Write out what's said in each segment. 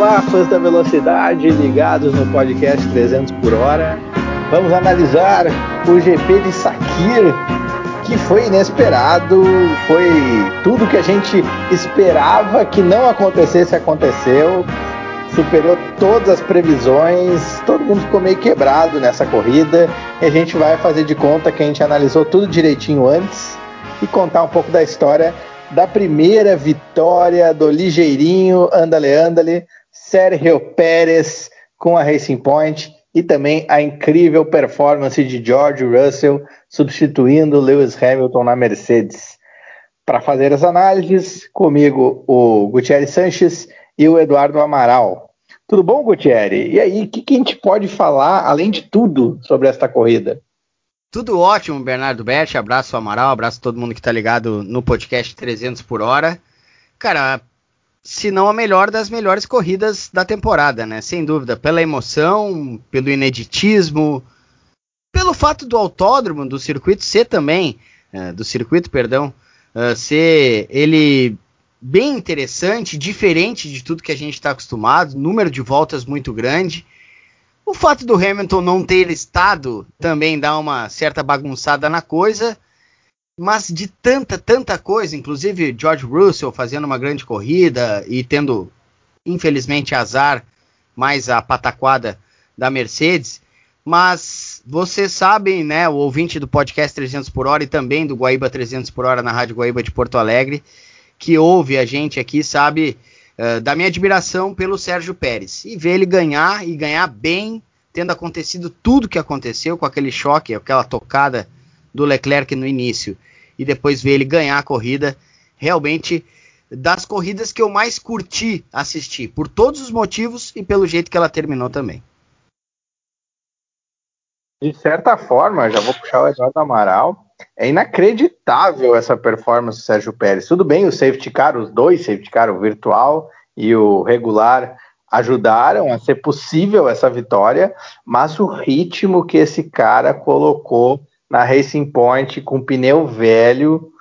Olá, fãs da velocidade ligados no podcast 300 por hora. Vamos analisar o GP de Sakir, que foi inesperado, foi tudo que a gente esperava que não acontecesse, aconteceu. Superou todas as previsões, todo mundo ficou meio quebrado nessa corrida e a gente vai fazer de conta que a gente analisou tudo direitinho antes e contar um pouco da história da primeira vitória do ligeirinho Andale Andale, Sérgio Pérez com a Racing Point e também a incrível performance de George Russell substituindo Lewis Hamilton na Mercedes. Para fazer as análises, comigo o Gutierrez Sanches e o Eduardo Amaral. Tudo bom, Gutierrez? E aí, o que, que a gente pode falar, além de tudo, sobre esta corrida? Tudo ótimo, Bernardo Berti. Abraço Amaral, abraço todo mundo que tá ligado no podcast 300 por hora. Cara, se não a melhor das melhores corridas da temporada, né? Sem dúvida, pela emoção, pelo ineditismo, pelo fato do autódromo, do circuito ser também, uh, do circuito, perdão, uh, ser ele bem interessante, diferente de tudo que a gente está acostumado, número de voltas muito grande. O fato do Hamilton não ter estado também dá uma certa bagunçada na coisa, mas de tanta, tanta coisa, inclusive George Russell fazendo uma grande corrida e tendo, infelizmente, azar mais a pataquada da Mercedes. Mas vocês sabem, né, o ouvinte do podcast 300 por hora e também do Guaíba 300 por hora na Rádio Guaíba de Porto Alegre, que ouve a gente aqui, sabe uh, da minha admiração pelo Sérgio Pérez. E ver ele ganhar e ganhar bem, tendo acontecido tudo que aconteceu com aquele choque, aquela tocada do Leclerc no início e depois ver ele ganhar a corrida, realmente das corridas que eu mais curti assistir, por todos os motivos e pelo jeito que ela terminou também. De certa forma, já vou puxar o Eduardo Amaral. É inacreditável essa performance do Sérgio Pérez. Tudo bem, o safety car, os dois safety car, o virtual e o regular, ajudaram a ser possível essa vitória, mas o ritmo que esse cara colocou na Racing Point com pneu velho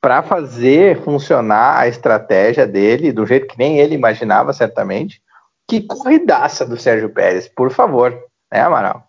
para fazer funcionar a estratégia dele do jeito que nem ele imaginava, certamente. Que corridaça do Sérgio Pérez, por favor, né, Amaral?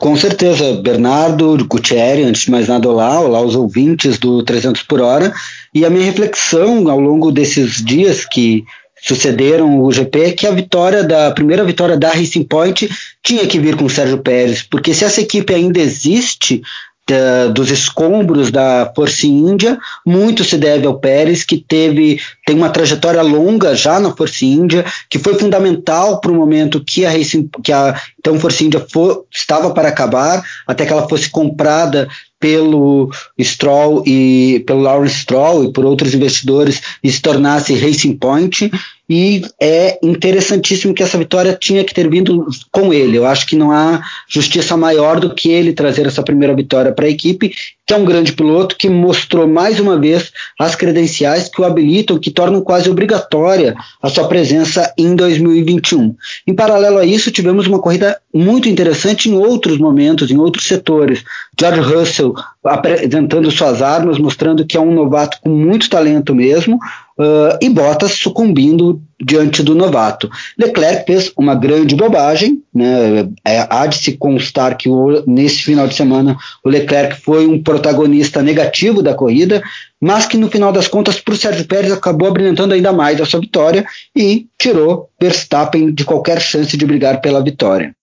Com certeza, Bernardo, Gutierrez, antes de mais nada, olá, olá os ouvintes do 300 por hora. E a minha reflexão ao longo desses dias que sucederam o GP, que a vitória da a primeira vitória da Racing Point tinha que vir com o Sérgio Pérez, porque se essa equipe ainda existe, da, dos escombros da Força Índia, muito se deve ao Pérez, que teve tem uma trajetória longa já na Força Índia, que foi fundamental para o momento que a Racing, que a então Força Índia for, estava para acabar, até que ela fosse comprada pelo Stroll e pelo Lawrence Stroll e por outros investidores e se tornasse Racing Point e é interessantíssimo que essa vitória tinha que ter vindo com ele. Eu acho que não há justiça maior do que ele trazer essa primeira vitória para a equipe, que é um grande piloto que mostrou mais uma vez as credenciais que o habilitam, que tornam quase obrigatória a sua presença em 2021. Em paralelo a isso, tivemos uma corrida muito interessante em outros momentos, em outros setores. George Russell apresentando suas armas, mostrando que é um novato com muito talento mesmo, uh, e Bottas sucumbindo diante do novato. Leclerc fez uma grande bobagem, né? É, há de se constar que o, nesse final de semana o Leclerc foi um protagonista negativo da corrida, mas que no final das contas para o Sérgio Pérez acabou abrilhantando ainda mais a sua vitória e tirou Verstappen de qualquer chance de brigar pela vitória.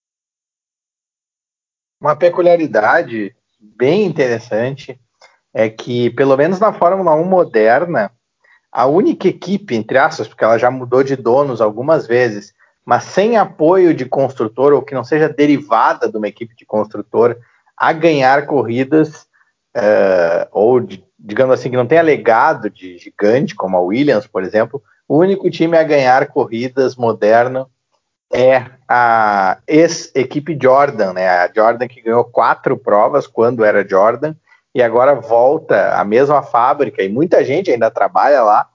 Uma peculiaridade bem interessante é que, pelo menos na Fórmula 1 moderna, a única equipe, entre aspas, porque ela já mudou de donos algumas vezes, mas sem apoio de construtor ou que não seja derivada de uma equipe de construtor a ganhar corridas, uh, ou de, digamos assim, que não tenha legado de gigante, como a Williams, por exemplo, o único time a ganhar corridas moderno é a ex-equipe Jordan, né? A Jordan que ganhou quatro provas quando era Jordan, e agora volta a mesma fábrica e muita gente ainda trabalha lá,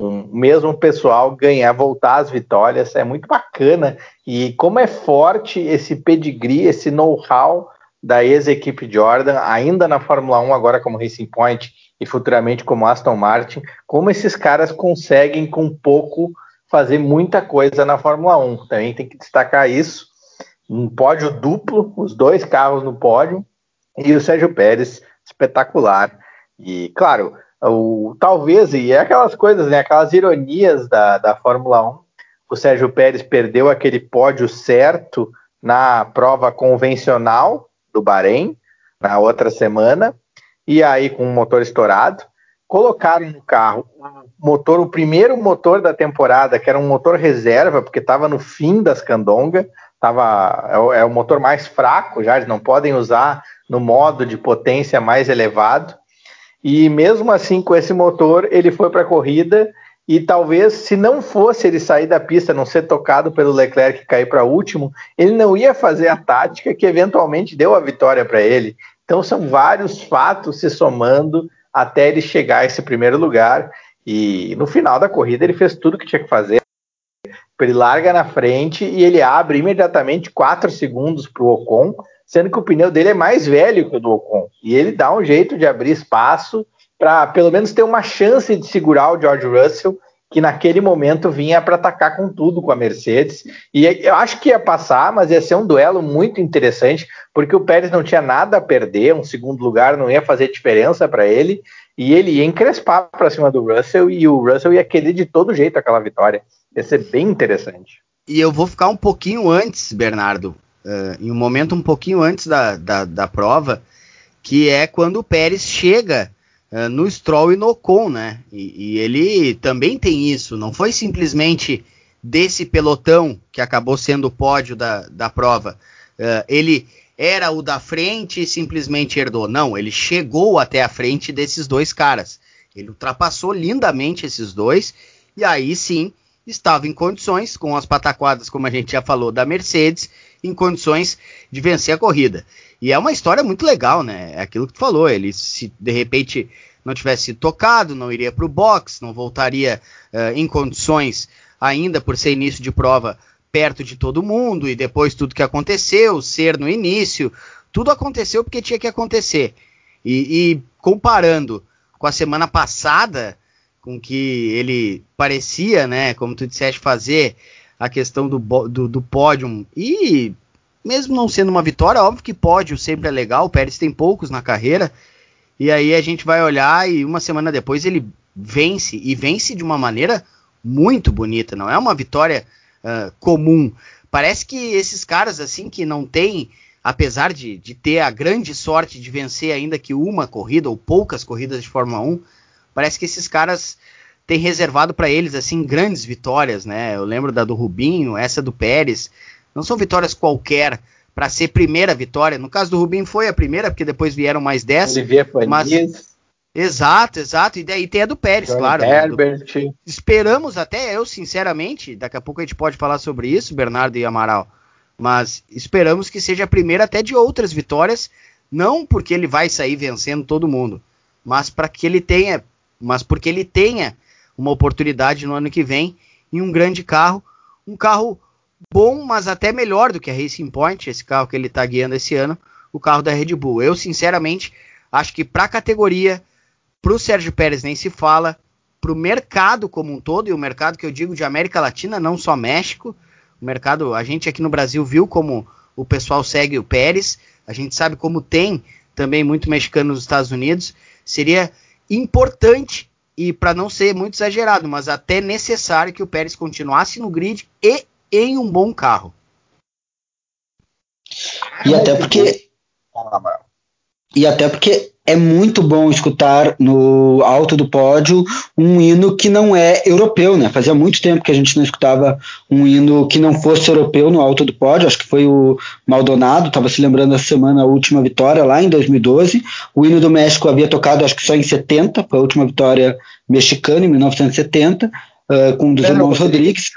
o mesmo pessoal ganhar, voltar às vitórias, é muito bacana. E como é forte esse pedigree, esse know-how da ex-equipe Jordan, ainda na Fórmula 1, agora como Racing Point e futuramente como Aston Martin, como esses caras conseguem com pouco fazer muita coisa na Fórmula 1. Também tem que destacar isso. Um pódio duplo, os dois carros no pódio, e o Sérgio Pérez espetacular. E, claro, o, talvez, e é aquelas coisas, né, aquelas ironias da, da Fórmula 1, o Sérgio Pérez perdeu aquele pódio certo na prova convencional do Bahrein, na outra semana, e aí com o motor estourado, colocaram no carro o motor, o primeiro motor da temporada, que era um motor reserva, porque estava no fim das candonga, tava, é, o, é o motor mais fraco já, eles não podem usar no modo de potência mais elevado, e mesmo assim, com esse motor, ele foi para a corrida e talvez, se não fosse ele sair da pista, não ser tocado pelo Leclerc e cair para último, ele não ia fazer a tática que eventualmente deu a vitória para ele. Então, são vários fatos se somando até ele chegar a esse primeiro lugar. E no final da corrida, ele fez tudo que tinha que fazer. Ele larga na frente e ele abre imediatamente 4 segundos para o Ocon sendo que o pneu dele é mais velho que o do Ocon. E ele dá um jeito de abrir espaço para pelo menos ter uma chance de segurar o George Russell, que naquele momento vinha para atacar com tudo com a Mercedes. E eu acho que ia passar, mas ia ser um duelo muito interessante, porque o Pérez não tinha nada a perder, um segundo lugar não ia fazer diferença para ele, e ele ia encrespar para cima do Russell, e o Russell ia querer de todo jeito aquela vitória. Ia ser bem interessante. E eu vou ficar um pouquinho antes, Bernardo, uh, em um momento um pouquinho antes da, da, da, prova, que é quando o Pérez chega uh, no Stroll e no Ocon, né? E, e, ele também tem isso, não foi simplesmente desse pelotão que acabou sendo o pódio da, da prova. Uh, ele era o da frente e simplesmente herdou. Não, ele chegou até a frente desses dois caras. Ele ultrapassou lindamente esses dois e aí sim estava em condições, com as pataquadas, como a gente já falou, da Mercedes, em condições de vencer a corrida. E é uma história muito legal, né? É aquilo que tu falou. Ele, se de repente não tivesse tocado, não iria para o box, não voltaria uh, em condições, ainda por ser início de prova, perto de todo mundo, e depois tudo que aconteceu, ser no início, tudo aconteceu porque tinha que acontecer. E, e comparando com a semana passada, com que ele parecia, né, como tu disseste, fazer a questão do, do, do pódio. E mesmo não sendo uma vitória, óbvio que pódio sempre é legal. O Pérez tem poucos na carreira. E aí a gente vai olhar e uma semana depois ele vence. E vence de uma maneira muito bonita. Não é uma vitória uh, comum. Parece que esses caras, assim, que não tem, apesar de, de ter a grande sorte de vencer ainda que uma corrida ou poucas corridas de Fórmula 1, parece que esses caras tem reservado para eles assim grandes vitórias, né? Eu lembro da do Rubinho, essa do Pérez. Não são vitórias qualquer para ser primeira vitória. No caso do Rubinho foi a primeira, porque depois vieram mais 10. Olivier mas Exato, exato. E daí tem a do Pérez, John claro. Herbert. Do... Esperamos até eu, sinceramente, daqui a pouco a gente pode falar sobre isso, Bernardo e Amaral. Mas esperamos que seja a primeira até de outras vitórias, não porque ele vai sair vencendo todo mundo, mas para que ele tenha, mas porque ele tenha uma oportunidade no ano que vem em um grande carro, um carro bom, mas até melhor do que a Racing Point, esse carro que ele está guiando esse ano, o carro da Red Bull. Eu, sinceramente, acho que para a categoria, para o Sérgio Pérez nem se fala, para o mercado como um todo, e o mercado que eu digo de América Latina, não só México, o mercado, a gente aqui no Brasil viu como o pessoal segue o Pérez, a gente sabe como tem também muito mexicano nos Estados Unidos, seria importante e para não ser muito exagerado, mas até necessário que o Pérez continuasse no grid e em um bom carro. E até porque e até porque é muito bom escutar no alto do pódio um hino que não é europeu, né? Fazia muito tempo que a gente não escutava um hino que não fosse europeu no alto do pódio. Acho que foi o Maldonado, estava se lembrando essa semana a última vitória lá em 2012. O hino do México havia tocado, acho que só em 70, foi a última vitória mexicana em 1970, uh, com dos irmãos Rodrigues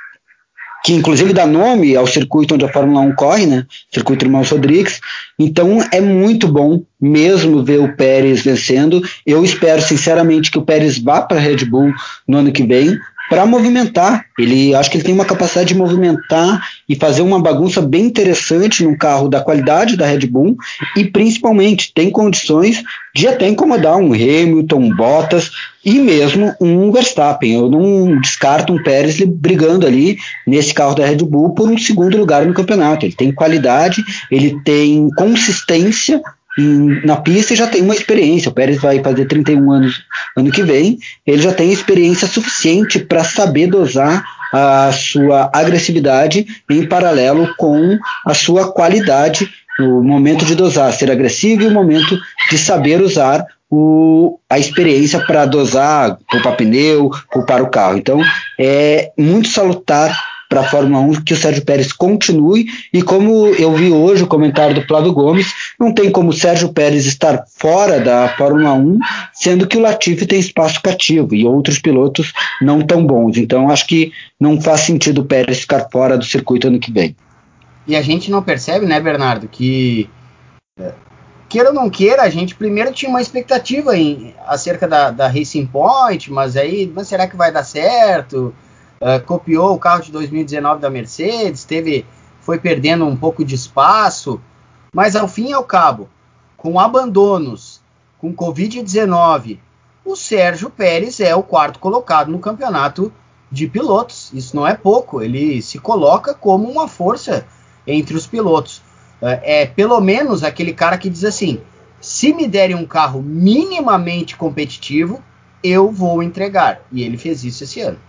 que inclusive dá nome ao circuito onde a Fórmula 1 corre, né? Circuito Irmãos Rodrigues. Então é muito bom mesmo ver o Pérez vencendo. Eu espero sinceramente que o Pérez vá para a Red Bull no ano que vem, para movimentar. Ele acho que ele tem uma capacidade de movimentar e fazer uma bagunça bem interessante num carro da qualidade da Red Bull e principalmente tem condições de até incomodar um Hamilton, Bottas e mesmo um Verstappen. Eu não descarto um Pérez brigando ali nesse carro da Red Bull por um segundo lugar no campeonato. Ele tem qualidade, ele tem consistência na pista e já tem uma experiência. O Pérez vai fazer 31 anos ano que vem, ele já tem experiência suficiente para saber dosar a sua agressividade em paralelo com a sua qualidade no momento de dosar, ser agressivo e o momento de saber usar o, a experiência para dosar, poupar pneu, poupar o carro. Então, é muito salutar para a Fórmula 1 que o Sérgio Pérez continue e como eu vi hoje o comentário do Flávio Gomes, não tem como o Sérgio Pérez estar fora da Fórmula 1, sendo que o Latifi tem espaço cativo e outros pilotos não tão bons. Então acho que não faz sentido o Pérez ficar fora do circuito ano que vem. E a gente não percebe, né, Bernardo, que queira ou não queira, a gente primeiro tinha uma expectativa em, acerca da, da Racing Point, mas aí, mas será que vai dar certo? Uh, copiou o carro de 2019 da Mercedes, teve, foi perdendo um pouco de espaço, mas ao fim e ao cabo, com abandonos, com Covid-19, o Sérgio Pérez é o quarto colocado no campeonato de pilotos. Isso não é pouco, ele se coloca como uma força entre os pilotos. É, é pelo menos aquele cara que diz assim: se me derem um carro minimamente competitivo, eu vou entregar. E ele fez isso esse ano.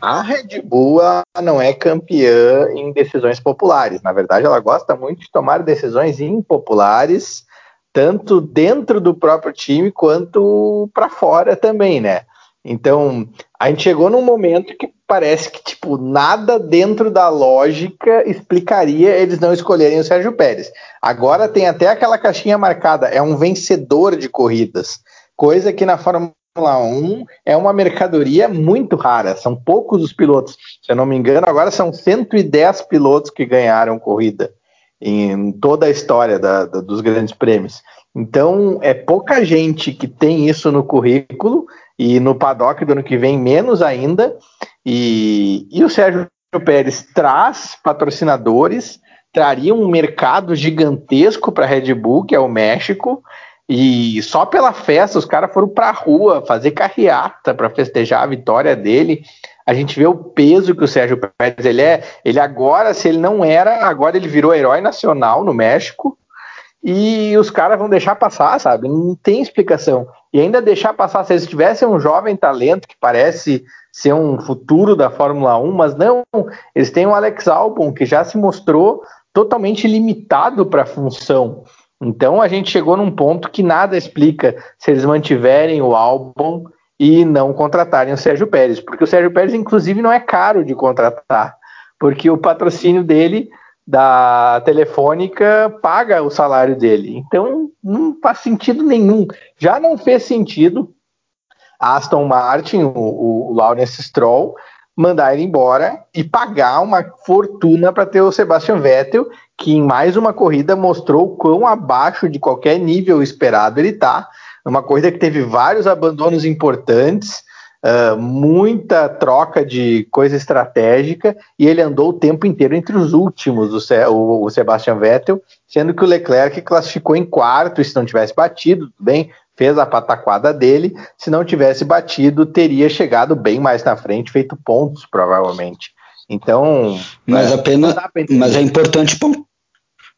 A Red Bull não é campeã em decisões populares. Na verdade, ela gosta muito de tomar decisões impopulares, tanto dentro do próprio time quanto para fora também, né? Então, a gente chegou num momento que parece que tipo nada dentro da lógica explicaria eles não escolherem o Sérgio Pérez. Agora tem até aquela caixinha marcada, é um vencedor de corridas, coisa que na Fórmula Fórmula 1 é uma mercadoria muito rara, são poucos os pilotos. Se eu não me engano, agora são 110 pilotos que ganharam corrida em toda a história da, da, dos grandes prêmios. Então, é pouca gente que tem isso no currículo e no paddock do ano que vem, menos ainda. E, e o Sérgio Pérez traz patrocinadores, traria um mercado gigantesco para a Red Bull, que é o México, e só pela festa, os caras foram pra rua fazer carreata para festejar a vitória dele. A gente vê o peso que o Sérgio Pérez ele é. Ele agora, se ele não era, agora ele virou herói nacional no México. E os caras vão deixar passar, sabe? Não tem explicação. E ainda deixar passar, se eles tivessem um jovem talento que parece ser um futuro da Fórmula 1, mas não, eles têm o Alex Albon, que já se mostrou totalmente limitado para a função. Então a gente chegou num ponto que nada explica se eles mantiverem o álbum e não contratarem o Sérgio Pérez, porque o Sérgio Pérez, inclusive, não é caro de contratar, porque o patrocínio dele da Telefônica paga o salário dele. Então não faz sentido nenhum. Já não fez sentido Aston Martin, o, o Lawrence Stroll, mandar ele embora e pagar uma fortuna para ter o Sebastian Vettel, que em mais uma corrida mostrou quão abaixo de qualquer nível esperado ele está. Uma corrida que teve vários abandonos importantes, uh, muita troca de coisa estratégica, e ele andou o tempo inteiro entre os últimos, o, Se o, o Sebastian Vettel, sendo que o Leclerc classificou em quarto, e se não tivesse batido, tudo bem, fez a pataquada dele. Se não tivesse batido, teria chegado bem mais na frente, feito pontos, provavelmente. Então. Mas é, apenas. Mas é importante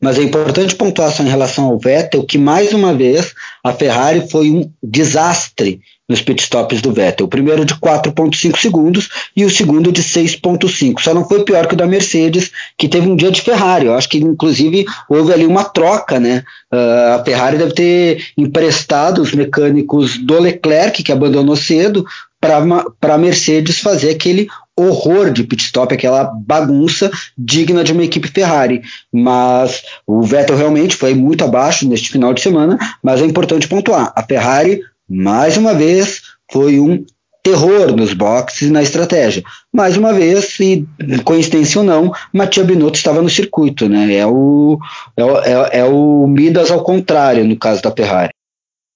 mas é importante pontuar em relação ao Vettel que, mais uma vez, a Ferrari foi um desastre nos pitstops do Vettel. O primeiro de 4,5 segundos e o segundo de 6,5. Só não foi pior que o da Mercedes, que teve um dia de Ferrari. Eu acho que, inclusive, houve ali uma troca, né? Uh, a Ferrari deve ter emprestado os mecânicos do Leclerc, que abandonou cedo, para a Mercedes fazer aquele horror de pit stop, aquela bagunça digna de uma equipe Ferrari. Mas o Vettel realmente foi muito abaixo neste final de semana, mas é importante pontuar, a Ferrari, mais uma vez, foi um terror nos boxes e na estratégia. Mais uma vez, e coincidência ou não, Matia Binotto estava no circuito, né? É o, é, é, é o Midas ao contrário no caso da Ferrari.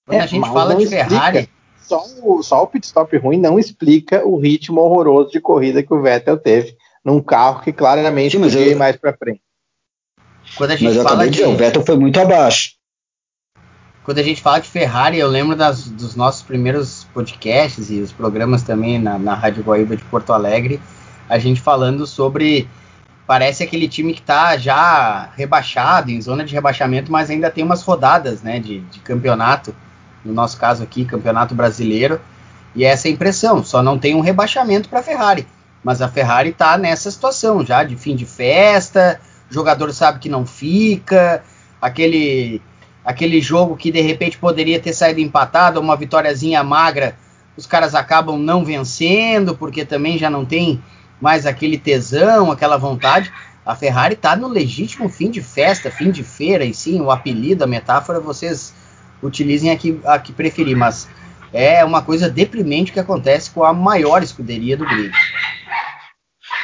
Quando a gente fala de Ferrari, só o, só o pit stop ruim não explica o ritmo horroroso de corrida que o Vettel teve num carro que claramente Sim, podia eu... ir mais para frente. Quando a gente mas eu fala de... dizer, o Vettel foi muito abaixo. Quando a gente fala de Ferrari, eu lembro das, dos nossos primeiros podcasts e os programas também na, na Rádio Guaíba de Porto Alegre, a gente falando sobre parece aquele time que está já rebaixado, em zona de rebaixamento, mas ainda tem umas rodadas né, de, de campeonato, no nosso caso aqui, campeonato brasileiro, e é essa impressão, só não tem um rebaixamento para a Ferrari, mas a Ferrari está nessa situação já de fim de festa, jogador sabe que não fica, aquele aquele jogo que de repente poderia ter saído empatado, uma vitóriazinha magra, os caras acabam não vencendo, porque também já não tem mais aquele tesão, aquela vontade. A Ferrari está no legítimo fim de festa, fim de feira, e sim, o apelido, a metáfora, vocês utilizem a que, a que preferir, mas é uma coisa deprimente que acontece com a maior escuderia do grid.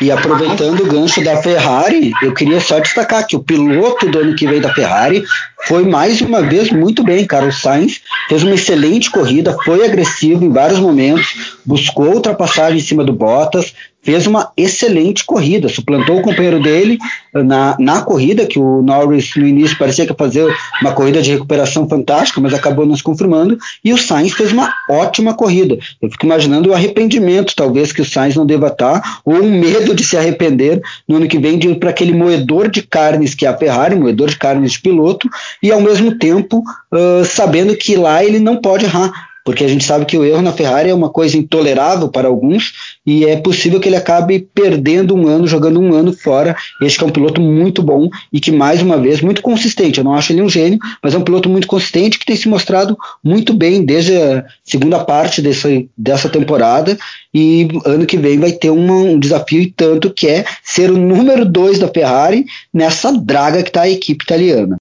E aproveitando o gancho da Ferrari, eu queria só destacar que o piloto do ano que vem da Ferrari foi mais uma vez muito bem, Carlos Sainz fez uma excelente corrida, foi agressivo em vários momentos, buscou ultrapassagem em cima do Bottas, fez uma excelente corrida, suplantou o companheiro dele na, na corrida, que o Norris no início parecia que ia fazer uma corrida de recuperação fantástica, mas acabou não se confirmando, e o Sainz fez uma ótima corrida. Eu fico imaginando o arrependimento, talvez, que o Sainz não deva estar, ou um medo de se arrepender no ano que vem de ir para aquele moedor de carnes que é a Ferrari, moedor de carnes de piloto, e ao mesmo tempo uh, sabendo que lá ele não pode errar porque a gente sabe que o erro na Ferrari é uma coisa intolerável para alguns e é possível que ele acabe perdendo um ano, jogando um ano fora. Este é um piloto muito bom e que, mais uma vez, muito consistente. Eu não acho ele um gênio, mas é um piloto muito consistente que tem se mostrado muito bem desde a segunda parte dessa, dessa temporada e ano que vem vai ter uma, um desafio e tanto que é ser o número dois da Ferrari nessa draga que está a equipe italiana.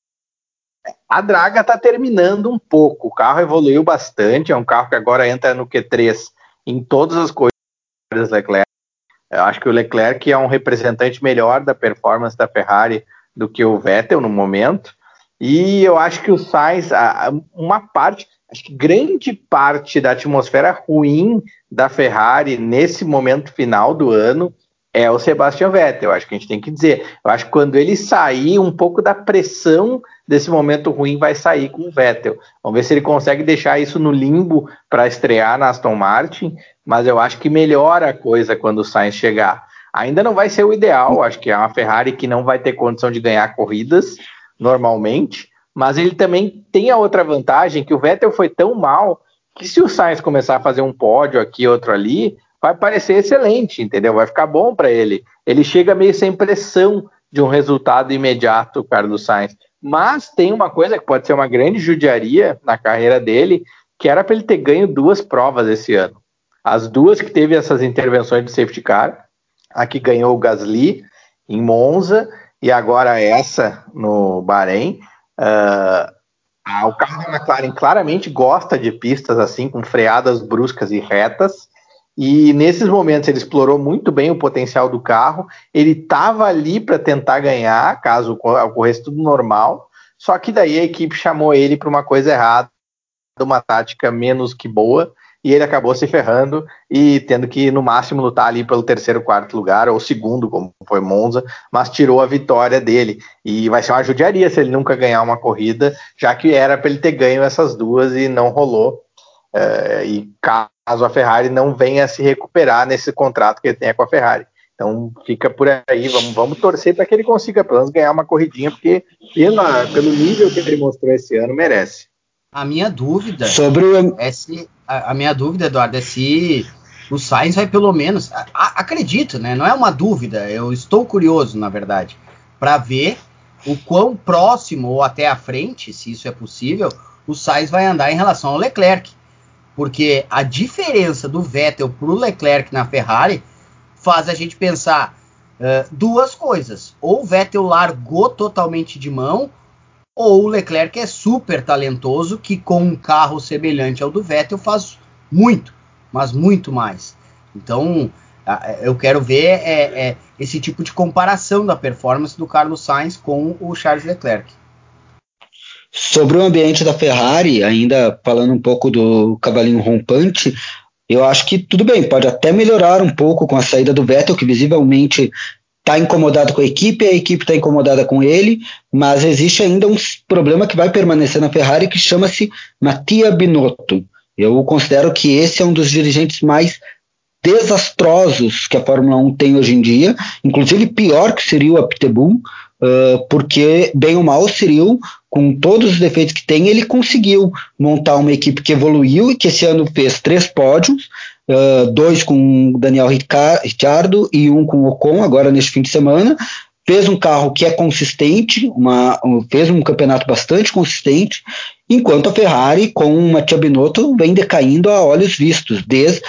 A Draga está terminando um pouco. O carro evoluiu bastante. É um carro que agora entra no Q3 em todas as coisas Leclerc. Eu acho que o Leclerc é um representante melhor da performance da Ferrari do que o Vettel no momento. E eu acho que o Sainz, uma parte, acho que grande parte da atmosfera ruim da Ferrari nesse momento final do ano é o Sebastian Vettel. Acho que a gente tem que dizer. Eu acho que quando ele sair, um pouco da pressão desse momento ruim vai sair com o Vettel. Vamos ver se ele consegue deixar isso no limbo para estrear na Aston Martin, mas eu acho que melhora a coisa quando o Sainz chegar. Ainda não vai ser o ideal, acho que é uma Ferrari que não vai ter condição de ganhar corridas normalmente, mas ele também tem a outra vantagem que o Vettel foi tão mal que se o Sainz começar a fazer um pódio aqui, outro ali, vai parecer excelente, entendeu? Vai ficar bom para ele. Ele chega meio sem pressão de um resultado imediato, Carlos Sainz. Mas tem uma coisa que pode ser uma grande judiaria na carreira dele, que era para ele ter ganho duas provas esse ano. As duas que teve essas intervenções de safety car, a que ganhou o Gasly em Monza e agora essa no Bahrein. Uh, o carro da McLaren claramente gosta de pistas assim, com freadas bruscas e retas. E nesses momentos ele explorou muito bem o potencial do carro. Ele estava ali para tentar ganhar, caso ocorresse tudo normal. Só que daí a equipe chamou ele para uma coisa errada, uma tática menos que boa, e ele acabou se ferrando e tendo que no máximo lutar ali pelo terceiro, quarto lugar ou segundo, como foi Monza, mas tirou a vitória dele. E vai ser uma judiaria se ele nunca ganhar uma corrida, já que era para ele ter ganho essas duas e não rolou. Uh, e caso a Ferrari não venha se recuperar nesse contrato que ele tenha com a Ferrari. Então fica por aí, vamos, vamos torcer para que ele consiga pelo menos ganhar uma corridinha, porque pela, pelo nível que ele mostrou esse ano, merece. A minha dúvida sobre o... é se a, a, minha dúvida, Eduardo, é se o Sainz vai pelo menos. A, a, acredito, né? Não é uma dúvida, eu estou curioso, na verdade, para ver o quão próximo ou até à frente, se isso é possível, o Sainz vai andar em relação ao Leclerc porque a diferença do Vettel para o Leclerc na Ferrari faz a gente pensar uh, duas coisas. Ou o Vettel largou totalmente de mão, ou o Leclerc é super talentoso, que com um carro semelhante ao do Vettel faz muito, mas muito mais. Então, eu quero ver é, é, esse tipo de comparação da performance do Carlos Sainz com o Charles Leclerc. Sobre o ambiente da Ferrari, ainda falando um pouco do cavalinho rompante, eu acho que tudo bem, pode até melhorar um pouco com a saída do Vettel, que visivelmente está incomodado com a equipe, a equipe está incomodada com ele, mas existe ainda um problema que vai permanecer na Ferrari que chama-se Mattia Binotto. Eu considero que esse é um dos dirigentes mais desastrosos que a Fórmula 1 tem hoje em dia, inclusive pior que seria o Aptebull, uh, porque bem ou mal Cyril, com todos os defeitos que tem, ele conseguiu montar uma equipe que evoluiu e que esse ano fez três pódios, uh, dois com Daniel Ricciardo e um com Ocon, agora neste fim de semana, fez um carro que é consistente, uma, fez um campeonato bastante consistente, enquanto a Ferrari, com o Mattia Binotto, vem decaindo a olhos vistos, desde,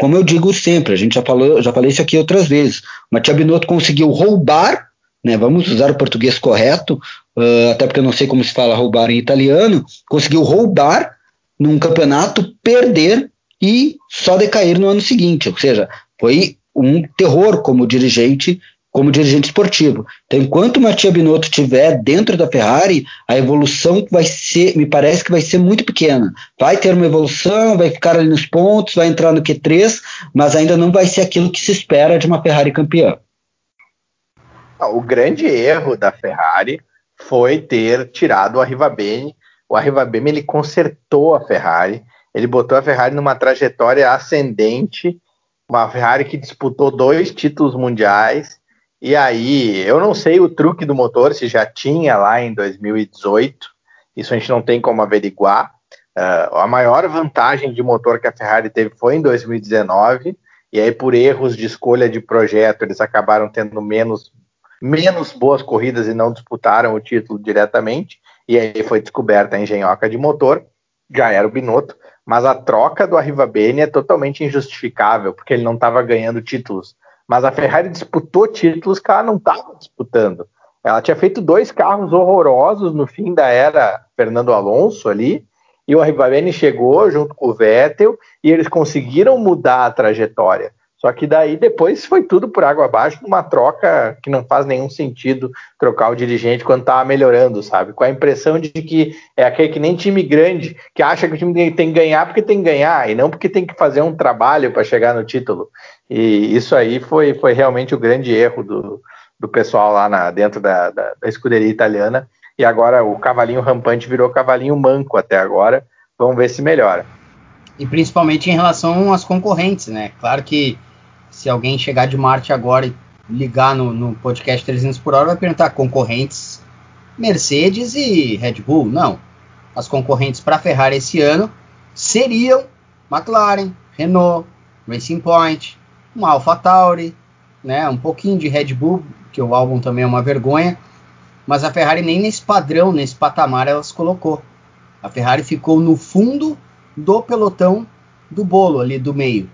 como eu digo sempre, a gente já falou, já falei isso aqui outras vezes, o Mattia Binotto conseguiu roubar, né, vamos usar o português correto, uh, até porque eu não sei como se fala roubar em italiano, conseguiu roubar num campeonato, perder e só decair no ano seguinte, ou seja, foi um terror como dirigente como dirigente esportivo. Então, enquanto o Mattia Binotto estiver dentro da Ferrari, a evolução vai ser, me parece que vai ser muito pequena. Vai ter uma evolução, vai ficar ali nos pontos, vai entrar no Q3, mas ainda não vai ser aquilo que se espera de uma Ferrari campeã. O grande erro da Ferrari foi ter tirado o Arrivabene. O Arrivabene ele consertou a Ferrari, ele botou a Ferrari numa trajetória ascendente, uma Ferrari que disputou dois títulos mundiais. E aí, eu não sei o truque do motor, se já tinha lá em 2018, isso a gente não tem como averiguar. Uh, a maior vantagem de motor que a Ferrari teve foi em 2019, e aí, por erros de escolha de projeto, eles acabaram tendo menos, menos boas corridas e não disputaram o título diretamente, e aí foi descoberta a engenhoca de motor, já era o Binotto, mas a troca do Arrivabene é totalmente injustificável, porque ele não estava ganhando títulos mas a Ferrari disputou títulos que ela não estava disputando. Ela tinha feito dois carros horrorosos no fim da era Fernando Alonso ali, e o Arrivabene chegou junto com o Vettel e eles conseguiram mudar a trajetória. Só que daí depois foi tudo por água abaixo, numa troca que não faz nenhum sentido trocar o dirigente quando estava melhorando, sabe? Com a impressão de que é aquele que nem time grande, que acha que o time tem que ganhar porque tem que ganhar, e não porque tem que fazer um trabalho para chegar no título. E isso aí foi, foi realmente o grande erro do, do pessoal lá na, dentro da, da, da escuderia italiana. E agora o cavalinho rampante virou cavalinho manco até agora. Vamos ver se melhora. E principalmente em relação às concorrentes, né? Claro que se alguém chegar de Marte agora e ligar no, no podcast 300 por hora, vai perguntar concorrentes Mercedes e Red Bull. Não. As concorrentes para Ferrari esse ano seriam McLaren, Renault, Racing Point, um AlphaTauri, né, um pouquinho de Red Bull, que o álbum também é uma vergonha, mas a Ferrari nem nesse padrão, nesse patamar ela se colocou. A Ferrari ficou no fundo do pelotão do bolo ali do meio.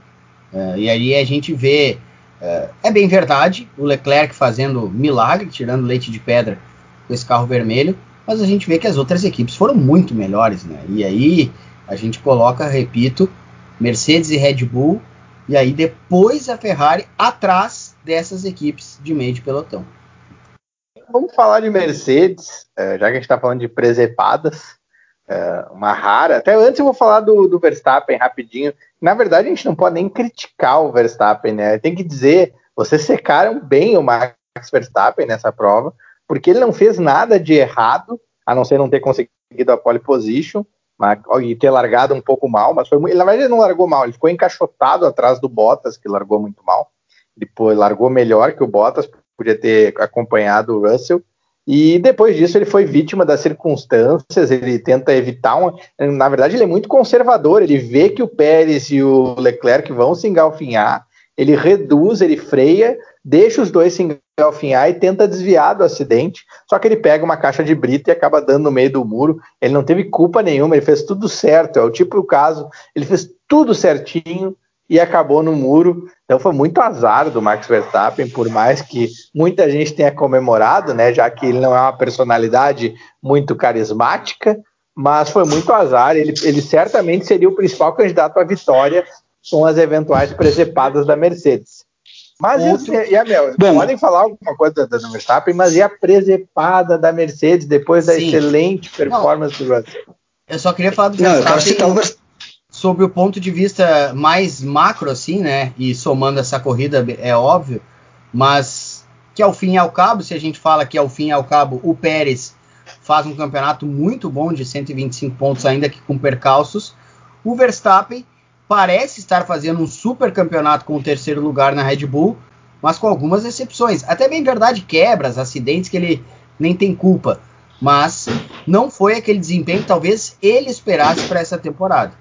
Uh, e aí a gente vê, uh, é bem verdade, o Leclerc fazendo milagre, tirando leite de pedra com esse carro vermelho, mas a gente vê que as outras equipes foram muito melhores, né? E aí a gente coloca, repito, Mercedes e Red Bull, e aí depois a Ferrari atrás dessas equipes de meio de pelotão. Vamos falar de Mercedes, eh, já que a gente está falando de presepadas. Uma rara. Até antes eu vou falar do, do, Verstappen rapidinho. Na verdade, a gente não pode nem criticar o Verstappen, né? Tem que dizer, vocês secaram bem o Max Verstappen nessa prova, porque ele não fez nada de errado, a não ser não ter conseguido a pole position mas, e ter largado um pouco mal, mas foi, na verdade ele não largou mal, ele ficou encaixotado atrás do Bottas, que largou muito mal. Depois largou melhor que o Bottas, podia ter acompanhado o Russell, e depois disso ele foi vítima das circunstâncias, ele tenta evitar uma. Na verdade, ele é muito conservador, ele vê que o Pérez e o Leclerc vão se engalfinhar, ele reduz, ele freia, deixa os dois se engalfinhar e tenta desviar do acidente. Só que ele pega uma caixa de brita e acaba dando no meio do muro. Ele não teve culpa nenhuma, ele fez tudo certo. É o tipo do caso, ele fez tudo certinho e acabou no muro. Então foi muito azar do Max Verstappen, por mais que muita gente tenha comemorado, né, já que ele não é uma personalidade muito carismática, mas foi muito azar. Ele, ele certamente seria o principal candidato à vitória com as eventuais presepadas da Mercedes. Mas outro... e, a, Bom, podem falar alguma coisa da, da Verstappen, mas e a presepada da Mercedes depois da sim. excelente performance não, do Russell? Eu só queria falar do Verstappen não, sobre o ponto de vista mais macro, assim, né? E somando essa corrida, é óbvio, mas que ao fim e ao cabo, se a gente fala que ao fim e ao cabo o Pérez faz um campeonato muito bom de 125 pontos, ainda que com percalços, o Verstappen parece estar fazendo um super campeonato com o terceiro lugar na Red Bull, mas com algumas exceções. Até bem verdade, quebras, acidentes que ele nem tem culpa. Mas não foi aquele desempenho que talvez ele esperasse para essa temporada.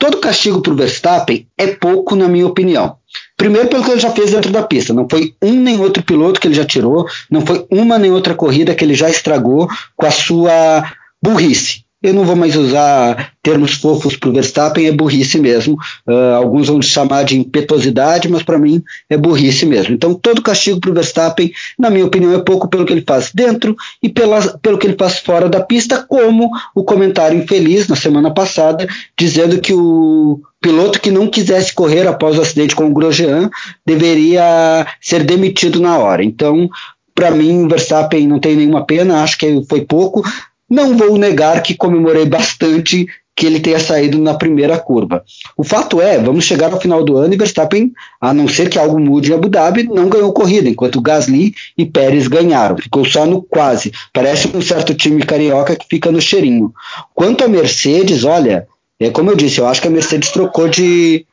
Todo castigo para o Verstappen é pouco, na minha opinião. Primeiro, pelo que ele já fez dentro da pista. Não foi um nem outro piloto que ele já tirou, não foi uma nem outra corrida que ele já estragou com a sua burrice. Eu não vou mais usar termos fofos para o Verstappen, é burrice mesmo. Uh, alguns vão chamar de impetuosidade, mas para mim é burrice mesmo. Então, todo castigo para o Verstappen, na minha opinião, é pouco pelo que ele faz dentro e pela, pelo que ele faz fora da pista, como o comentário infeliz na semana passada, dizendo que o piloto que não quisesse correr após o acidente com o Grosjean deveria ser demitido na hora. Então, para mim, o Verstappen não tem nenhuma pena, acho que foi pouco. Não vou negar que comemorei bastante que ele tenha saído na primeira curva. O fato é, vamos chegar ao final do ano e Verstappen, a não ser que algo mude em Abu Dhabi, não ganhou corrida, enquanto Gasly e Pérez ganharam. Ficou só no quase. Parece um certo time carioca que fica no cheirinho. Quanto a Mercedes, olha, é como eu disse, eu acho que a Mercedes trocou de,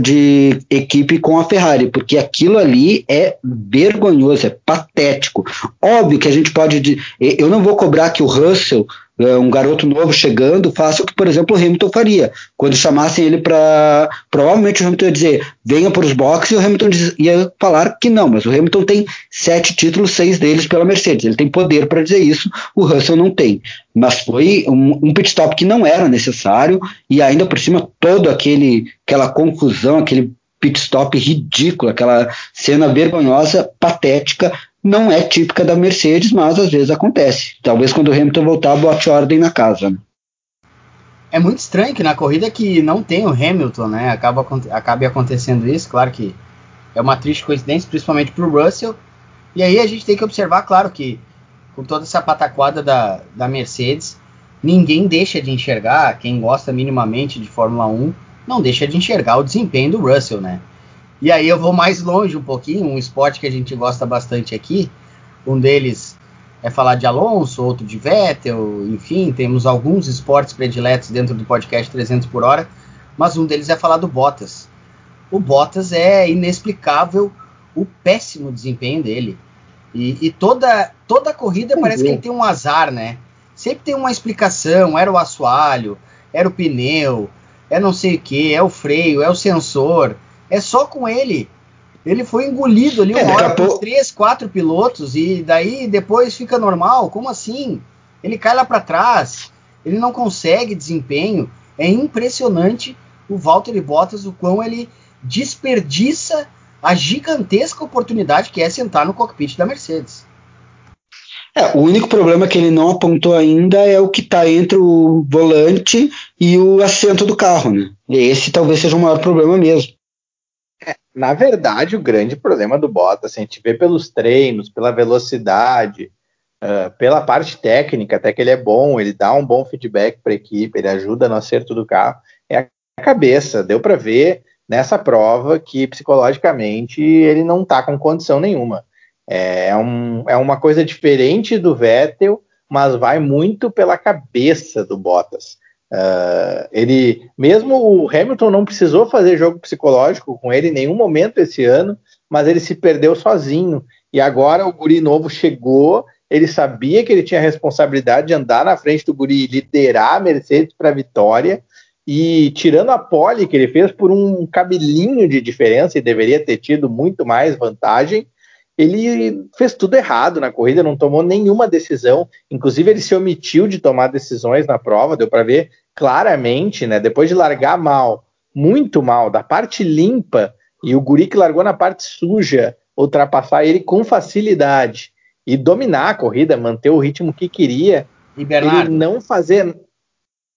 de equipe com a Ferrari, porque aquilo ali é vergonhoso, é patético. Óbvio que a gente pode. Eu não vou cobrar que o Russell um garoto novo chegando faça o que, por exemplo, o Hamilton faria. Quando chamassem ele para. Provavelmente o Hamilton ia dizer, venha para os boxes, e o Hamilton ia falar que não, mas o Hamilton tem sete títulos, seis deles pela Mercedes. Ele tem poder para dizer isso, o Russell não tem. Mas foi um, um pit stop que não era necessário, e ainda por cima, todo aquele aquela confusão, aquele pit stop ridículo, aquela cena vergonhosa, patética, não é típica da Mercedes, mas às vezes acontece. Talvez quando o Hamilton voltar, bote ordem na casa. É muito estranho que na corrida que não tem o Hamilton, né? Acaba, acabe acontecendo isso. Claro que é uma triste coincidência, principalmente para o Russell. E aí a gente tem que observar, claro, que com toda essa pataquada da, da Mercedes, ninguém deixa de enxergar, quem gosta minimamente de Fórmula 1, não deixa de enxergar o desempenho do Russell, né? E aí eu vou mais longe um pouquinho, um esporte que a gente gosta bastante aqui. Um deles é falar de Alonso, outro de Vettel, enfim, temos alguns esportes prediletos dentro do podcast 300 por hora, mas um deles é falar do Bottas. O Bottas é inexplicável o péssimo desempenho dele. E, e toda, toda a corrida parece que ele tem um azar, né? Sempre tem uma explicação, era o assoalho, era o pneu, é não sei o que, é o freio, é o sensor é só com ele. Ele foi engolido ali é, uma hora por três, quatro pilotos e daí depois fica normal. Como assim? Ele cai lá para trás. Ele não consegue desempenho. É impressionante o Valtteri Bottas o quão ele desperdiça a gigantesca oportunidade que é sentar no cockpit da Mercedes. É, o único problema que ele não apontou ainda é o que está entre o volante e o assento do carro, né? Esse talvez seja o maior problema mesmo. Na verdade, o grande problema do Bottas, assim, a gente vê pelos treinos, pela velocidade, uh, pela parte técnica, até que ele é bom, ele dá um bom feedback para a equipe, ele ajuda no acerto do carro, é a cabeça. Deu para ver nessa prova que psicologicamente ele não está com condição nenhuma. É, um, é uma coisa diferente do Vettel, mas vai muito pela cabeça do Bottas. Uh, ele, mesmo o Hamilton não precisou fazer jogo psicológico com ele em nenhum momento esse ano, mas ele se perdeu sozinho. E agora o Guri novo chegou, ele sabia que ele tinha a responsabilidade de andar na frente do Guri e liderar a Mercedes para a vitória. E tirando a pole que ele fez por um cabelinho de diferença e deveria ter tido muito mais vantagem, ele fez tudo errado na corrida, não tomou nenhuma decisão. Inclusive, ele se omitiu de tomar decisões na prova, deu para ver claramente, né? Depois de largar mal, muito mal, da parte limpa, e o Guri que largou na parte suja, ultrapassar ele com facilidade e dominar a corrida, manter o ritmo que queria. E Bernardo, ele não fazer.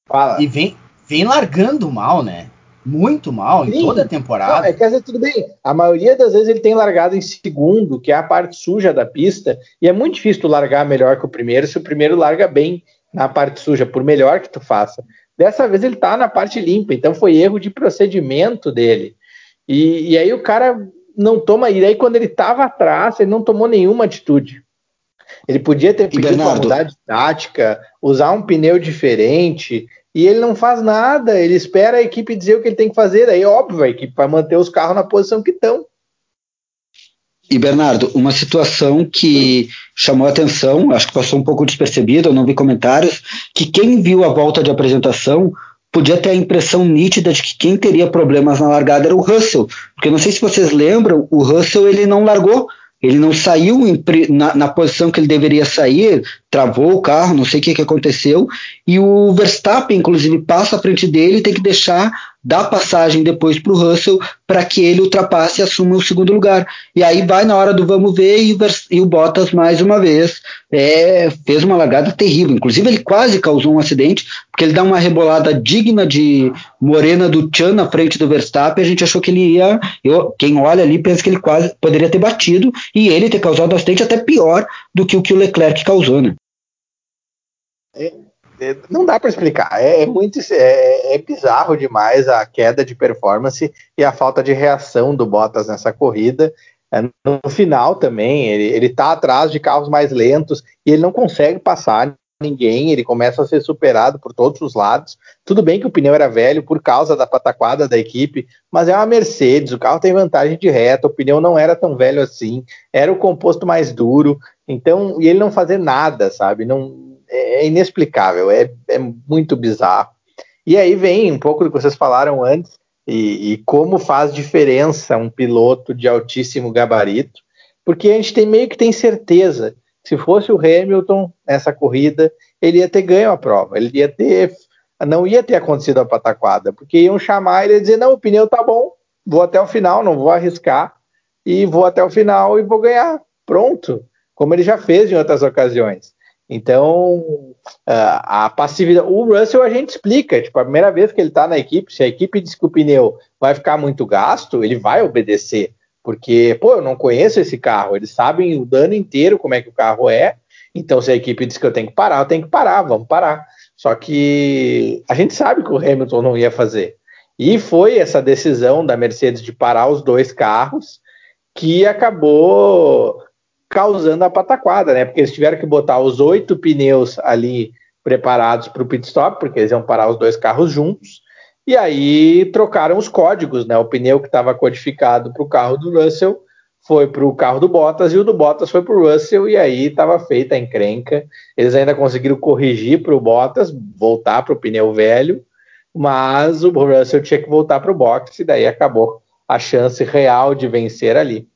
Fala. E vem, vem largando mal, né? Muito mal Sim. em toda a temporada. Não, é, quer dizer, tudo bem. A maioria das vezes ele tem largado em segundo, que é a parte suja da pista, e é muito difícil tu largar melhor que o primeiro se o primeiro larga bem na parte suja, por melhor que tu faça. Dessa vez ele tá na parte limpa, então foi erro de procedimento dele. E, e aí o cara não toma, e aí quando ele tava atrás, ele não tomou nenhuma atitude. Ele podia ter pedido para mudar de tática, usar um pneu diferente, e ele não faz nada, ele espera a equipe dizer o que ele tem que fazer, aí óbvio, a equipe vai manter os carros na posição que estão. E Bernardo, uma situação que chamou a atenção, acho que passou um pouco despercebida, eu não vi comentários, que quem viu a volta de apresentação podia ter a impressão nítida de que quem teria problemas na largada era o Russell, porque não sei se vocês lembram, o Russell ele não largou ele não saiu na, na, posição que ele deveria sair, travou o carro, não sei o que, que aconteceu, e o Verstappen, inclusive, passa à frente dele e tem que deixar dar passagem depois para o Russell para que ele ultrapasse e assuma o segundo lugar. E aí vai na hora do vamos ver e e o Bottas mais uma vez é, fez uma largada terrível. Inclusive ele quase causou um acidente porque ele dá uma rebolada digna de Morena do Chan na frente do Verstappen. A gente achou que ele ia, eu, quem olha ali pensa que ele quase poderia ter batido e ele ter causado um acidente até pior do que o que o Leclerc causou, né? É, não dá para explicar. É, é muito é, é, bizarro demais a queda de performance e a falta de reação do Bottas nessa corrida. É, no final também, ele, ele tá atrás de carros mais lentos e ele não consegue passar ninguém, ele começa a ser superado por todos os lados. Tudo bem que o pneu era velho por causa da pataquada da equipe, mas é uma Mercedes, o carro tem vantagem de reta, o pneu não era tão velho assim, era o composto mais duro, então, e ele não fazer nada, sabe? Não, é, é inexplicável, é, é muito bizarro. E aí vem um pouco do que vocês falaram antes, e, e, como faz diferença um piloto de altíssimo gabarito, porque a gente tem meio que tem certeza se fosse o Hamilton nessa corrida, ele ia ter ganho a prova, ele ia ter, não ia ter acontecido a pataquada, porque iam chamar ele e dizer não, o pneu tá bom, vou até o final, não vou arriscar e vou até o final e vou ganhar, pronto, como ele já fez em outras ocasiões. Então, a passividade. O Russell a gente explica, tipo, a primeira vez que ele está na equipe, se a equipe diz que o pneu vai ficar muito gasto, ele vai obedecer. Porque, pô, eu não conheço esse carro, eles sabem o dano inteiro como é que o carro é. Então, se a equipe diz que eu tenho que parar, eu tenho que parar, vamos parar. Só que a gente sabe que o Hamilton não ia fazer. E foi essa decisão da Mercedes de parar os dois carros que acabou causando a pataquada, né? Porque eles tiveram que botar os oito pneus ali preparados para o pit stop, porque eles iam parar os dois carros juntos. E aí trocaram os códigos, né? O pneu que estava codificado para o carro do Russell foi para o carro do Bottas e o do Bottas foi para o Russell e aí estava feita a encrenca. Eles ainda conseguiram corrigir para o Bottas voltar para o pneu velho, mas o Russell tinha que voltar para o box e daí acabou a chance real de vencer ali.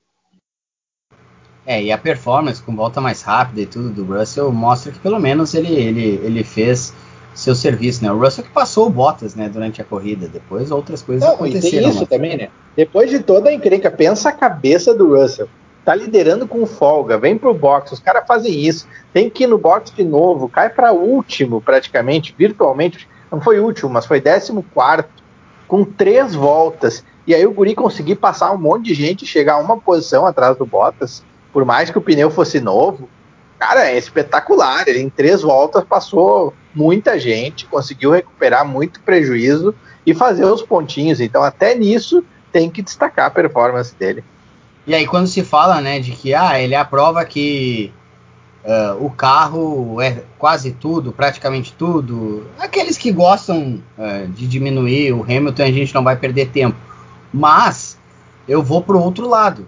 É, e a performance com volta mais rápida e tudo do Russell mostra que pelo menos ele, ele, ele fez seu serviço, né? O Russell que passou o Bottas, né, durante a corrida, depois outras coisas Não, aconteceram. E tem isso mas... também, né? Depois de toda a encrenca, pensa a cabeça do Russell. Tá liderando com folga, vem pro box, os caras fazem isso, tem que ir no box de novo, cai para último praticamente, virtualmente, não foi último, mas foi décimo quarto, com três voltas. E aí o Guri conseguir passar um monte de gente, chegar a uma posição atrás do Bottas por mais que o pneu fosse novo, cara, é espetacular. Ele em três voltas passou muita gente, conseguiu recuperar muito prejuízo e fazer os pontinhos. Então, até nisso, tem que destacar a performance dele. E aí, quando se fala, né, de que ah, ele é a prova que uh, o carro é quase tudo, praticamente tudo, aqueles que gostam uh, de diminuir o Hamilton, a gente não vai perder tempo. Mas eu vou para o outro lado.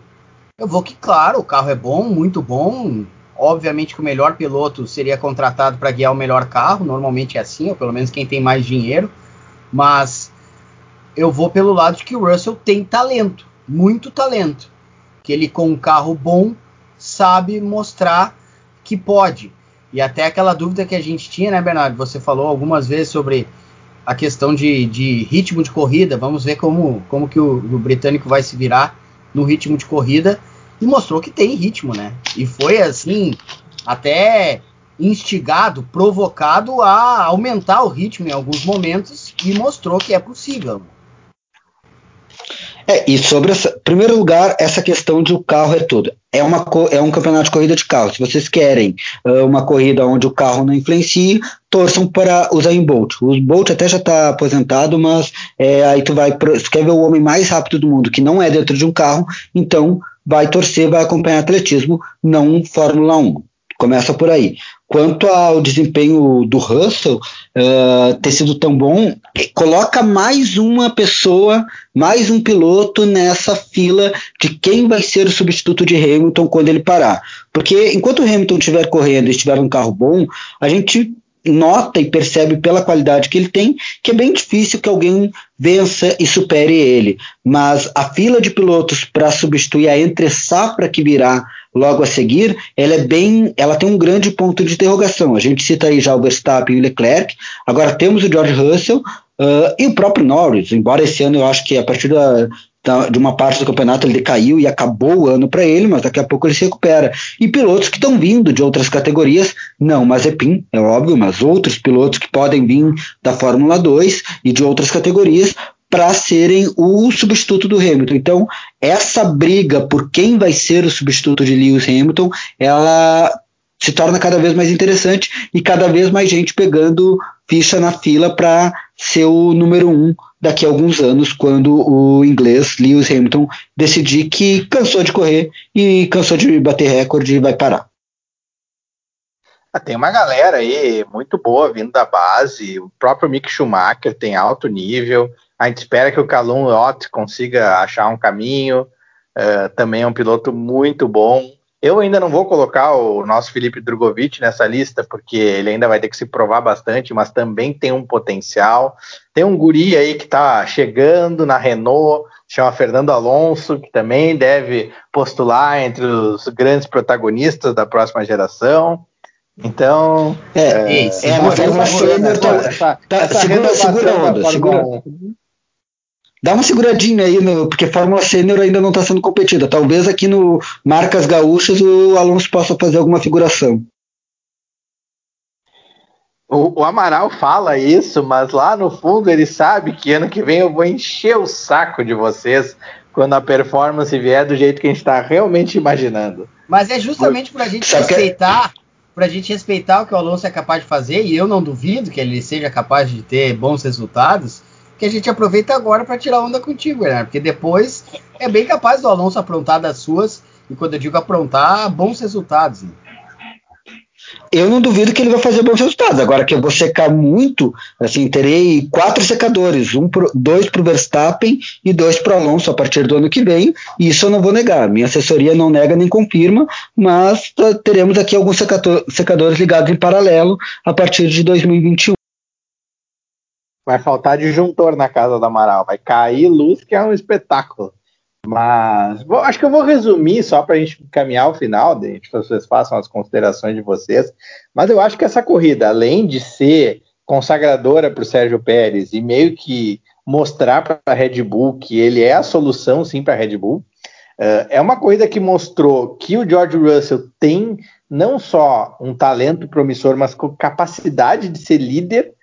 Eu vou que, claro, o carro é bom, muito bom. Obviamente que o melhor piloto seria contratado para guiar o melhor carro, normalmente é assim, ou pelo menos quem tem mais dinheiro. Mas eu vou pelo lado de que o Russell tem talento, muito talento. Que ele, com um carro bom, sabe mostrar que pode. E até aquela dúvida que a gente tinha, né, Bernardo? Você falou algumas vezes sobre a questão de, de ritmo de corrida. Vamos ver como, como que o, o britânico vai se virar no ritmo de corrida e mostrou que tem ritmo, né? E foi assim, até instigado, provocado a aumentar o ritmo em alguns momentos e mostrou que é possível. É, e sobre essa, em primeiro lugar, essa questão de o carro é tudo. É, uma, é um campeonato de corrida de carro. Se vocês querem uh, uma corrida onde o carro não influencie, torçam para o Zayn Bolt. O Bolt até já está aposentado, mas é, aí tu vai, se quer ver o homem mais rápido do mundo, que não é dentro de um carro, então vai torcer, vai acompanhar atletismo, não Fórmula 1. Começa por aí. Quanto ao desempenho do Russell uh, ter sido tão bom, coloca mais uma pessoa, mais um piloto nessa fila de quem vai ser o substituto de Hamilton quando ele parar. Porque enquanto o Hamilton estiver correndo e estiver um carro bom, a gente nota e percebe pela qualidade que ele tem que é bem difícil que alguém vença e supere ele. Mas a fila de pilotos para substituir a entre safra que virá logo a seguir, ela é bem, ela tem um grande ponto de interrogação. A gente cita aí já o Verstappen e o Leclerc. Agora temos o George Russell uh, e o próprio Norris. Embora esse ano eu acho que a partir da, de uma parte do campeonato ele decaiu e acabou o ano para ele, mas daqui a pouco ele se recupera. E pilotos que estão vindo de outras categorias, não Mazepin, é óbvio, mas outros pilotos que podem vir da Fórmula 2 e de outras categorias para serem o substituto do Hamilton. Então, essa briga por quem vai ser o substituto de Lewis Hamilton, ela se torna cada vez mais interessante e cada vez mais gente pegando ficha na fila para ser o número um daqui a alguns anos, quando o inglês Lewis Hamilton decidir que cansou de correr e cansou de bater recorde e vai parar. Ah, tem uma galera aí muito boa vindo da base, o próprio Mick Schumacher tem alto nível, a gente espera que o Calum Ott consiga achar um caminho, uh, também é um piloto muito bom, eu ainda não vou colocar o nosso Felipe Drogovic nessa lista, porque ele ainda vai ter que se provar bastante, mas também tem um potencial. Tem um guri aí que está chegando na Renault, chama Fernando Alonso, que também deve postular entre os grandes protagonistas da próxima geração. Então, é, é, é, é mas essa, tá, essa, segura, segura onda, segura, Dá uma seguradinha aí, no, porque Fórmula Sênior ainda não está sendo competida. Talvez aqui no Marcas Gaúchas o Alonso possa fazer alguma figuração. O, o, Amaral fala isso, mas lá no fundo ele sabe que ano que vem eu vou encher o saco de vocês quando a performance vier do jeito que a gente está realmente imaginando. Mas é justamente para a gente respeitar, para a gente respeitar o que o Alonso é capaz de fazer e eu não duvido que ele seja capaz de ter bons resultados que a gente aproveita agora para tirar onda contigo, Bernardo, porque depois é bem capaz do Alonso aprontar das suas, e quando eu digo aprontar, bons resultados. Né? Eu não duvido que ele vai fazer bons resultados. Agora que eu vou secar muito, assim, terei quatro secadores, um pro, dois para o Verstappen e dois para o Alonso a partir do ano que vem. E isso eu não vou negar. Minha assessoria não nega nem confirma, mas uh, teremos aqui alguns secador, secadores ligados em paralelo a partir de 2021. Vai faltar disjuntor na casa do Amaral. Vai cair luz, que é um espetáculo. Mas bom, acho que eu vou resumir só para a gente caminhar ao final, gente, vocês façam as considerações de vocês. Mas eu acho que essa corrida, além de ser consagradora para o Sérgio Pérez e meio que mostrar para a Red Bull que ele é a solução sim para a Red Bull, uh, é uma corrida que mostrou que o George Russell tem não só um talento promissor, mas com capacidade de ser líder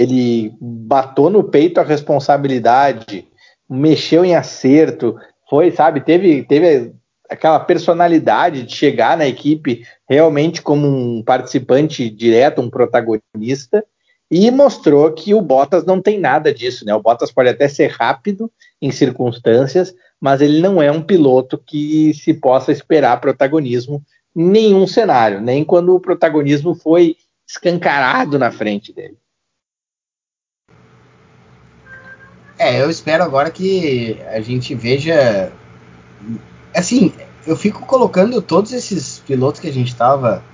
ele batou no peito a responsabilidade, mexeu em acerto, foi, sabe, teve, teve aquela personalidade de chegar na equipe realmente como um participante direto, um protagonista, e mostrou que o Bottas não tem nada disso, né? O Bottas pode até ser rápido em circunstâncias, mas ele não é um piloto que se possa esperar protagonismo em nenhum cenário, nem quando o protagonismo foi escancarado na frente dele. É, eu espero agora que a gente veja. Assim, eu fico colocando todos esses pilotos que a gente estava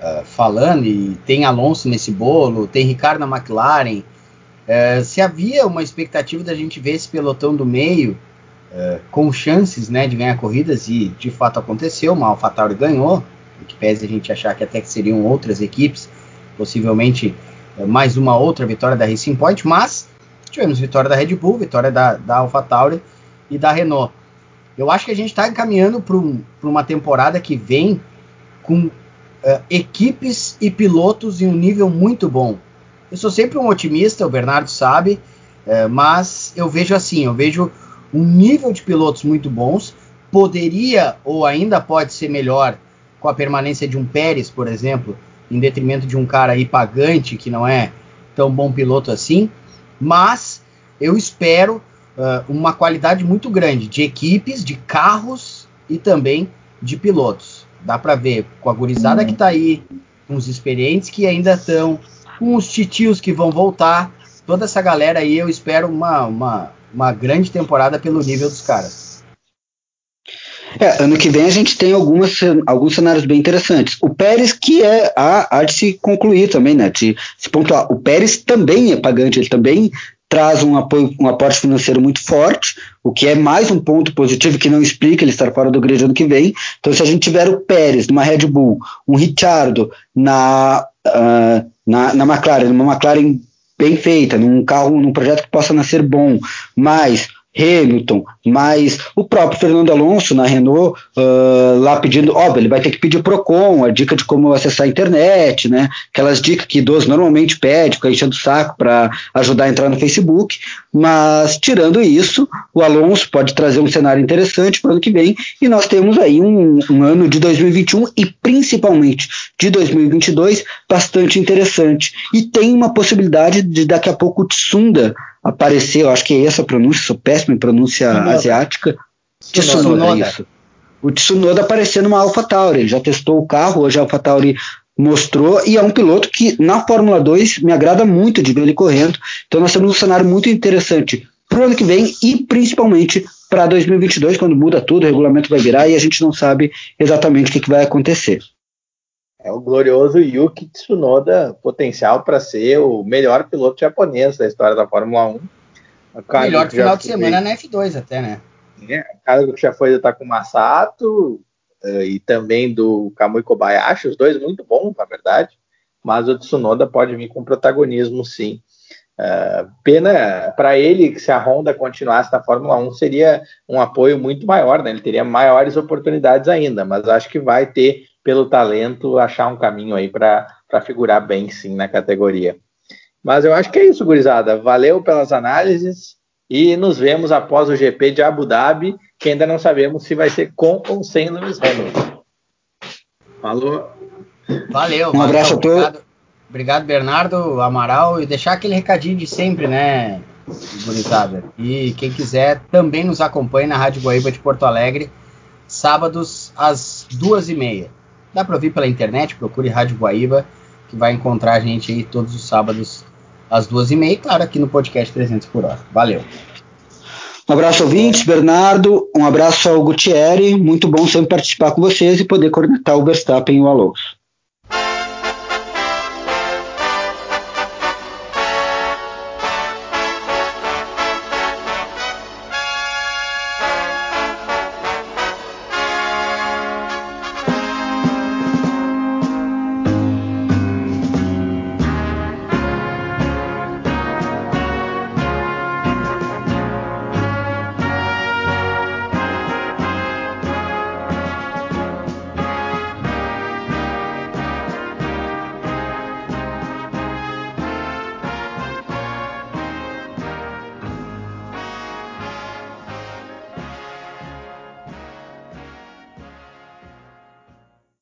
uh, ah, falando, e tem Alonso nesse bolo, tem Ricardo na McLaren. Uh, se havia uma expectativa da gente ver esse pelotão do meio uh, com chances né, de ganhar corridas, e de fato aconteceu, o AlphaTauri ganhou, o que pese a gente achar que até que seriam outras equipes, possivelmente mais uma outra vitória da Racing Point, mas Tivemos vitória da Red Bull, vitória da, da AlphaTauri e da Renault. Eu acho que a gente está encaminhando para um, uma temporada que vem com uh, equipes e pilotos em um nível muito bom. Eu sou sempre um otimista, o Bernardo sabe, uh, mas eu vejo assim, eu vejo um nível de pilotos muito bons. Poderia ou ainda pode ser melhor com a permanência de um Pérez, por exemplo, em detrimento de um cara aí pagante que não é tão bom piloto assim. Mas eu espero uh, uma qualidade muito grande de equipes, de carros e também de pilotos. Dá para ver com a gurizada que está aí, com os experientes que ainda estão, com os titios que vão voltar, toda essa galera aí, eu espero uma, uma, uma grande temporada pelo nível dos caras. É, ano que vem a gente tem algumas, alguns cenários bem interessantes. O Pérez, que é a, a de se concluir também, né? De se pontuar. O Pérez também é pagante, ele também traz um apoio, um aporte financeiro muito forte, o que é mais um ponto positivo que não explica ele estar fora do grid ano que vem. Então, se a gente tiver o Pérez numa Red Bull, um Ricciardo na, uh, na, na McLaren, numa McLaren bem feita, num carro, num projeto que possa nascer bom, mais Hamilton, mas o próprio Fernando Alonso na Renault uh, lá pedindo, óbvio, ele vai ter que pedir Procon, a dica de como acessar a internet, né? Aquelas dicas que idosos normalmente pedem, fica enchendo o saco para ajudar a entrar no Facebook. Mas tirando isso, o Alonso pode trazer um cenário interessante para o ano que vem e nós temos aí um, um ano de 2021 e principalmente de 2022 bastante interessante. E tem uma possibilidade de daqui a pouco o Tsunda aparecer, eu acho que é essa a pronúncia, sou péssimo em pronúncia Tsunoda. asiática. Tsunoda, Tsunoda. isso. O Tsunoda aparecer numa AlphaTauri, ele já testou o carro, hoje a AlphaTauri mostrou, e é um piloto que na Fórmula 2 me agrada muito de ver ele correndo, então nós temos um cenário muito interessante para o ano que vem e principalmente para 2022, quando muda tudo, o regulamento vai virar e a gente não sabe exatamente o que, que vai acontecer. É o glorioso Yuki Tsunoda, potencial para ser o melhor piloto japonês da história da Fórmula 1. O melhor final de semana na F2 até, né? É, o cara que já foi do Takuma Sato uh, e também do Kamui Kobayashi, os dois muito bons, na verdade, mas o Tsunoda pode vir com protagonismo, sim. Uh, pena para ele que se a Honda continuasse na Fórmula 1 seria um apoio muito maior, né? ele teria maiores oportunidades ainda, mas acho que vai ter pelo talento, achar um caminho aí para figurar bem sim na categoria. Mas eu acho que é isso, gurizada. Valeu pelas análises e nos vemos após o GP de Abu Dhabi, que ainda não sabemos se vai ser com ou sem Lewis Hamilton. Falou. Valeu. Um abraço a todos. Obrigado, obrigado, Bernardo, Amaral, e deixar aquele recadinho de sempre, né, gurizada. E quem quiser também nos acompanhe na Rádio Guaíba de Porto Alegre, sábados às duas e meia. Dá para ouvir pela internet, procure Rádio Guaíba, que vai encontrar a gente aí todos os sábados às duas e meia, claro, aqui no podcast 300 por hora. Valeu. Um abraço ouvintes, Bernardo, um abraço ao Gutierre, muito bom sempre participar com vocês e poder conectar o Verstappen e o Alonso.